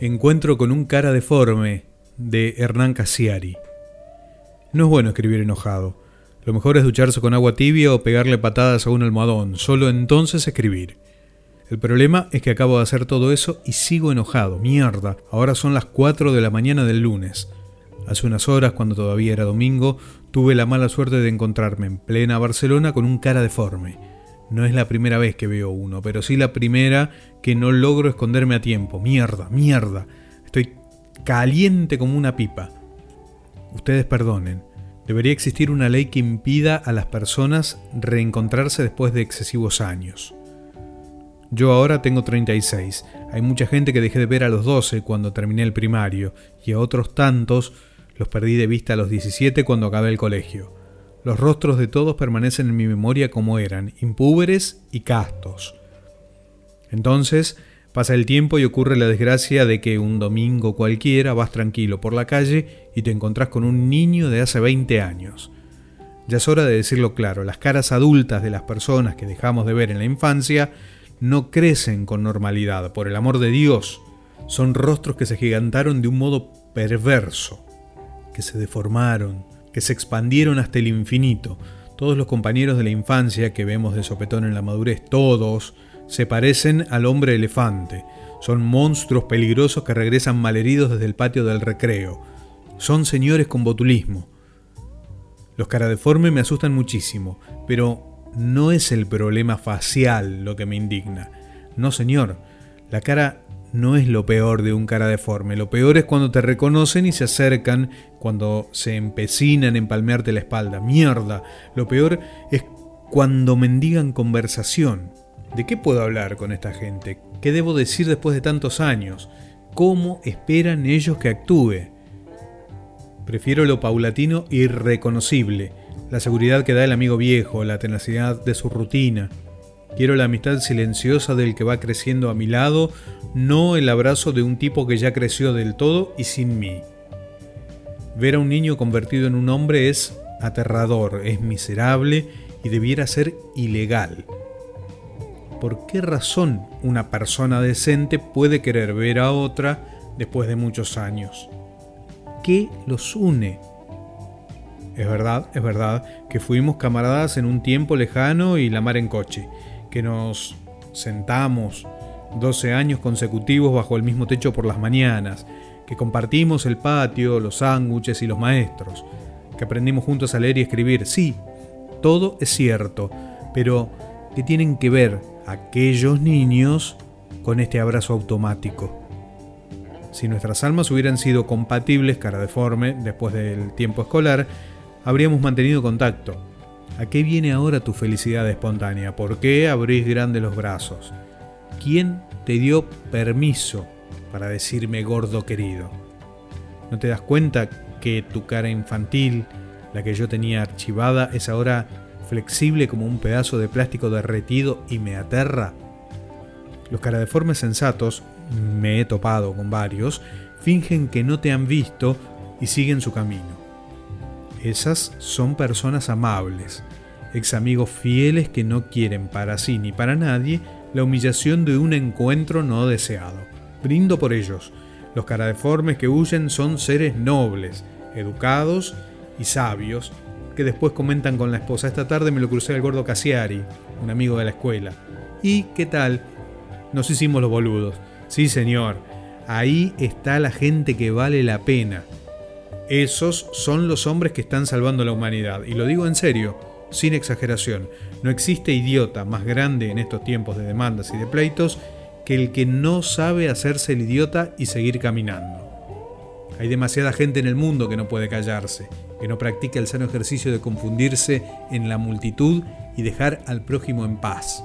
Encuentro con un cara deforme de Hernán Casiari. No es bueno escribir enojado. Lo mejor es ducharse con agua tibia o pegarle patadas a un almohadón. Solo entonces escribir. El problema es que acabo de hacer todo eso y sigo enojado. Mierda. Ahora son las 4 de la mañana del lunes. Hace unas horas, cuando todavía era domingo, tuve la mala suerte de encontrarme en plena Barcelona con un cara deforme. No es la primera vez que veo uno, pero sí la primera que no logro esconderme a tiempo. Mierda, mierda. Estoy caliente como una pipa. Ustedes perdonen. Debería existir una ley que impida a las personas reencontrarse después de excesivos años. Yo ahora tengo 36. Hay mucha gente que dejé de ver a los 12 cuando terminé el primario y a otros tantos los perdí de vista a los 17 cuando acabé el colegio. Los rostros de todos permanecen en mi memoria como eran, impúberes y castos. Entonces, pasa el tiempo y ocurre la desgracia de que un domingo cualquiera vas tranquilo por la calle y te encontrás con un niño de hace 20 años. Ya es hora de decirlo claro, las caras adultas de las personas que dejamos de ver en la infancia no crecen con normalidad, por el amor de Dios. Son rostros que se gigantaron de un modo perverso, que se deformaron, que se expandieron hasta el infinito. Todos los compañeros de la infancia que vemos de sopetón en la madurez, todos, se parecen al hombre elefante. Son monstruos peligrosos que regresan malheridos desde el patio del recreo. Son señores con botulismo. Los caradeformes me asustan muchísimo, pero no es el problema facial lo que me indigna. No, señor. La cara no es lo peor de un cara deforme. Lo peor es cuando te reconocen y se acercan, cuando se empecinan en palmearte la espalda. Mierda. Lo peor es cuando mendigan conversación. ¿De qué puedo hablar con esta gente? ¿Qué debo decir después de tantos años? ¿Cómo esperan ellos que actúe? Prefiero lo paulatino y reconocible, la seguridad que da el amigo viejo, la tenacidad de su rutina. Quiero la amistad silenciosa del que va creciendo a mi lado, no el abrazo de un tipo que ya creció del todo y sin mí. Ver a un niño convertido en un hombre es aterrador, es miserable y debiera ser ilegal. ¿Por qué razón una persona decente puede querer ver a otra después de muchos años? ¿Qué los une? Es verdad, es verdad que fuimos camaradas en un tiempo lejano y la mar en coche, que nos sentamos 12 años consecutivos bajo el mismo techo por las mañanas, que compartimos el patio, los sándwiches y los maestros, que aprendimos juntos a leer y escribir. Sí, todo es cierto, pero ¿qué tienen que ver aquellos niños con este abrazo automático? Si nuestras almas hubieran sido compatibles, cara deforme, después del tiempo escolar, habríamos mantenido contacto. ¿A qué viene ahora tu felicidad espontánea? ¿Por qué abrís grande los brazos? ¿Quién te dio permiso para decirme gordo querido? ¿No te das cuenta que tu cara infantil, la que yo tenía archivada, es ahora flexible como un pedazo de plástico derretido y me aterra? Los caradeformes sensatos, me he topado con varios, fingen que no te han visto y siguen su camino. Esas son personas amables, ex amigos fieles que no quieren para sí ni para nadie la humillación de un encuentro no deseado. Brindo por ellos. Los caradeformes que huyen son seres nobles, educados y sabios, que después comentan con la esposa. Esta tarde me lo crucé al gordo Cassiari, un amigo de la escuela. ¿Y qué tal? Nos hicimos los boludos. Sí, señor. Ahí está la gente que vale la pena. Esos son los hombres que están salvando la humanidad. Y lo digo en serio, sin exageración. No existe idiota más grande en estos tiempos de demandas y de pleitos que el que no sabe hacerse el idiota y seguir caminando. Hay demasiada gente en el mundo que no puede callarse, que no practica el sano ejercicio de confundirse en la multitud y dejar al prójimo en paz.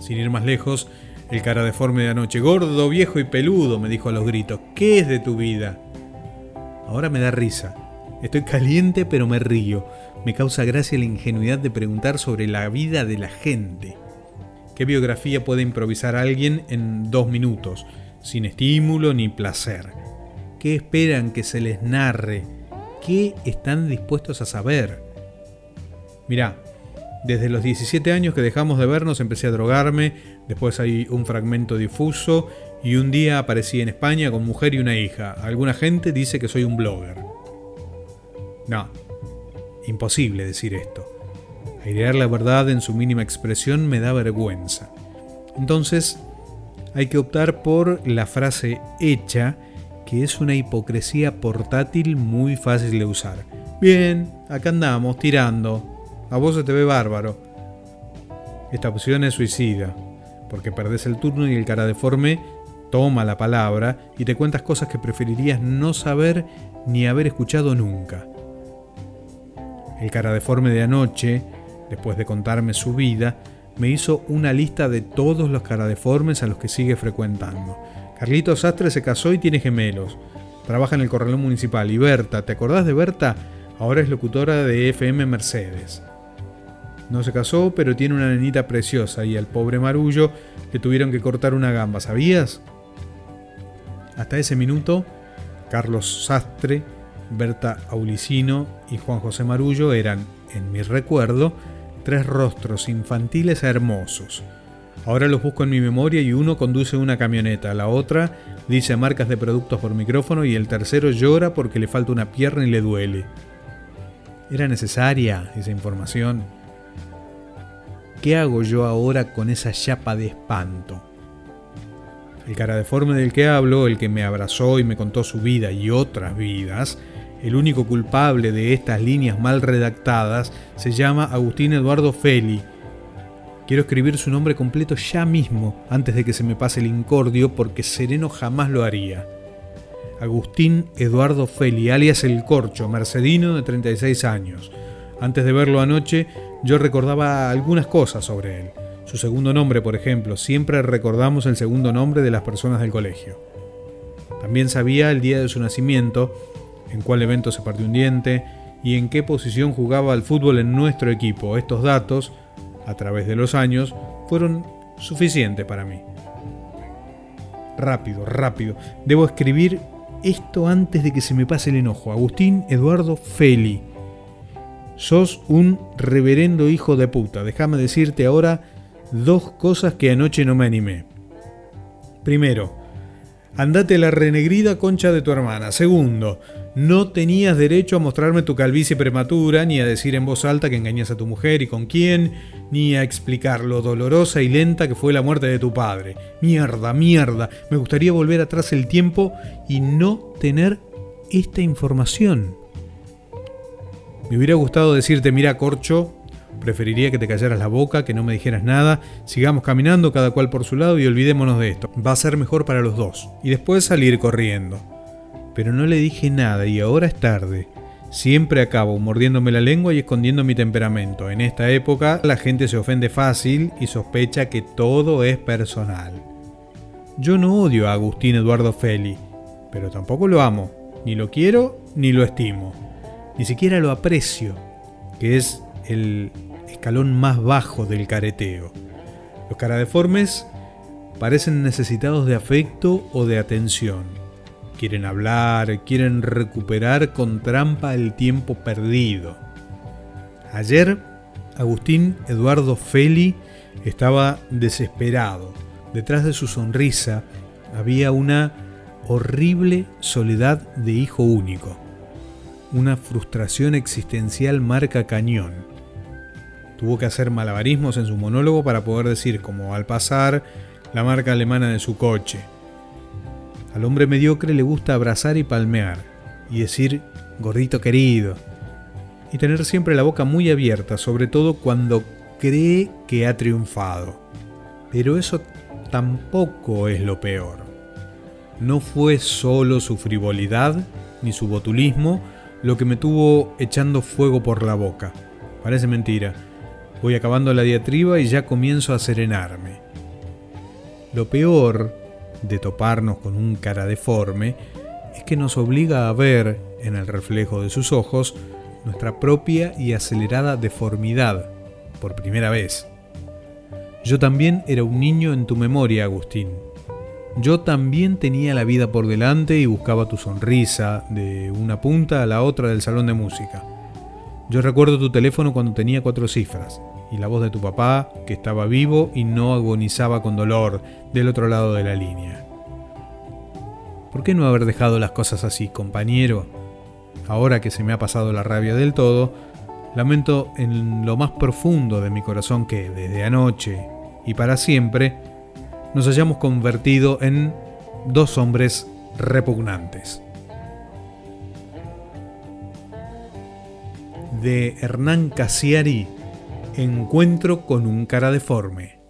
Sin ir más lejos, el cara deforme de anoche, gordo, viejo y peludo, me dijo a los gritos, ¿qué es de tu vida? Ahora me da risa. Estoy caliente pero me río. Me causa gracia la ingenuidad de preguntar sobre la vida de la gente. ¿Qué biografía puede improvisar alguien en dos minutos, sin estímulo ni placer? ¿Qué esperan que se les narre? ¿Qué están dispuestos a saber? Mirá, desde los 17 años que dejamos de vernos empecé a drogarme, después hay un fragmento difuso y un día aparecí en España con mujer y una hija. Alguna gente dice que soy un blogger. No, imposible decir esto. Airear la verdad en su mínima expresión me da vergüenza. Entonces, hay que optar por la frase hecha, que es una hipocresía portátil muy fácil de usar. Bien, acá andamos, tirando. A vos se te ve bárbaro. Esta opción es suicida, porque perdés el turno y el cara deforme toma la palabra y te cuentas cosas que preferirías no saber ni haber escuchado nunca. El cara deforme de anoche, después de contarme su vida, me hizo una lista de todos los caradeformes a los que sigue frecuentando. Carlito Sastre se casó y tiene gemelos. Trabaja en el corralón municipal. Y Berta, ¿te acordás de Berta? Ahora es locutora de FM Mercedes. No se casó, pero tiene una nenita preciosa y al pobre Marullo le tuvieron que cortar una gamba, ¿sabías? Hasta ese minuto, Carlos Sastre, Berta Aulicino y Juan José Marullo eran, en mi recuerdo, tres rostros infantiles hermosos. Ahora los busco en mi memoria y uno conduce una camioneta, la otra dice marcas de productos por micrófono y el tercero llora porque le falta una pierna y le duele. ¿Era necesaria esa información? ¿Qué hago yo ahora con esa chapa de espanto? El cara deforme del que hablo, el que me abrazó y me contó su vida y otras vidas, el único culpable de estas líneas mal redactadas se llama Agustín Eduardo Feli. Quiero escribir su nombre completo ya mismo, antes de que se me pase el incordio, porque Sereno jamás lo haría. Agustín Eduardo Feli, alias El Corcho, mercedino de 36 años. Antes de verlo anoche, yo recordaba algunas cosas sobre él. Su segundo nombre, por ejemplo, siempre recordamos el segundo nombre de las personas del colegio. También sabía el día de su nacimiento, en cuál evento se partió un diente y en qué posición jugaba al fútbol en nuestro equipo. Estos datos, a través de los años, fueron suficientes para mí. Rápido, rápido. Debo escribir esto antes de que se me pase el enojo. Agustín Eduardo Feli. Sos un reverendo hijo de puta. Déjame decirte ahora dos cosas que anoche no me animé. Primero, andate la renegrida concha de tu hermana. Segundo, no tenías derecho a mostrarme tu calvicie prematura, ni a decir en voz alta que engañas a tu mujer y con quién, ni a explicar lo dolorosa y lenta que fue la muerte de tu padre. Mierda, mierda, me gustaría volver atrás el tiempo y no tener esta información. Me hubiera gustado decirte, mira, Corcho, preferiría que te callaras la boca, que no me dijeras nada, sigamos caminando cada cual por su lado y olvidémonos de esto. Va a ser mejor para los dos. Y después salir corriendo pero no le dije nada y ahora es tarde. Siempre acabo mordiéndome la lengua y escondiendo mi temperamento. En esta época la gente se ofende fácil y sospecha que todo es personal. Yo no odio a Agustín Eduardo Feli, pero tampoco lo amo, ni lo quiero ni lo estimo. Ni siquiera lo aprecio, que es el escalón más bajo del careteo. Los caradeformes parecen necesitados de afecto o de atención quieren hablar, quieren recuperar con trampa el tiempo perdido. Ayer, Agustín Eduardo Feli estaba desesperado. Detrás de su sonrisa había una horrible soledad de hijo único, una frustración existencial marca cañón. Tuvo que hacer malabarismos en su monólogo para poder decir, como al pasar, la marca alemana de su coche. Al hombre mediocre le gusta abrazar y palmear, y decir gordito querido, y tener siempre la boca muy abierta, sobre todo cuando cree que ha triunfado. Pero eso tampoco es lo peor. No fue solo su frivolidad ni su botulismo lo que me tuvo echando fuego por la boca. Parece mentira. Voy acabando la diatriba y ya comienzo a serenarme. Lo peor de toparnos con un cara deforme es que nos obliga a ver, en el reflejo de sus ojos, nuestra propia y acelerada deformidad, por primera vez. Yo también era un niño en tu memoria, Agustín. Yo también tenía la vida por delante y buscaba tu sonrisa de una punta a la otra del salón de música. Yo recuerdo tu teléfono cuando tenía cuatro cifras y la voz de tu papá, que estaba vivo y no agonizaba con dolor del otro lado de la línea. ¿Por qué no haber dejado las cosas así, compañero? Ahora que se me ha pasado la rabia del todo, lamento en lo más profundo de mi corazón que desde anoche y para siempre nos hayamos convertido en dos hombres repugnantes. De Hernán Casiari, Encuentro con un cara deforme.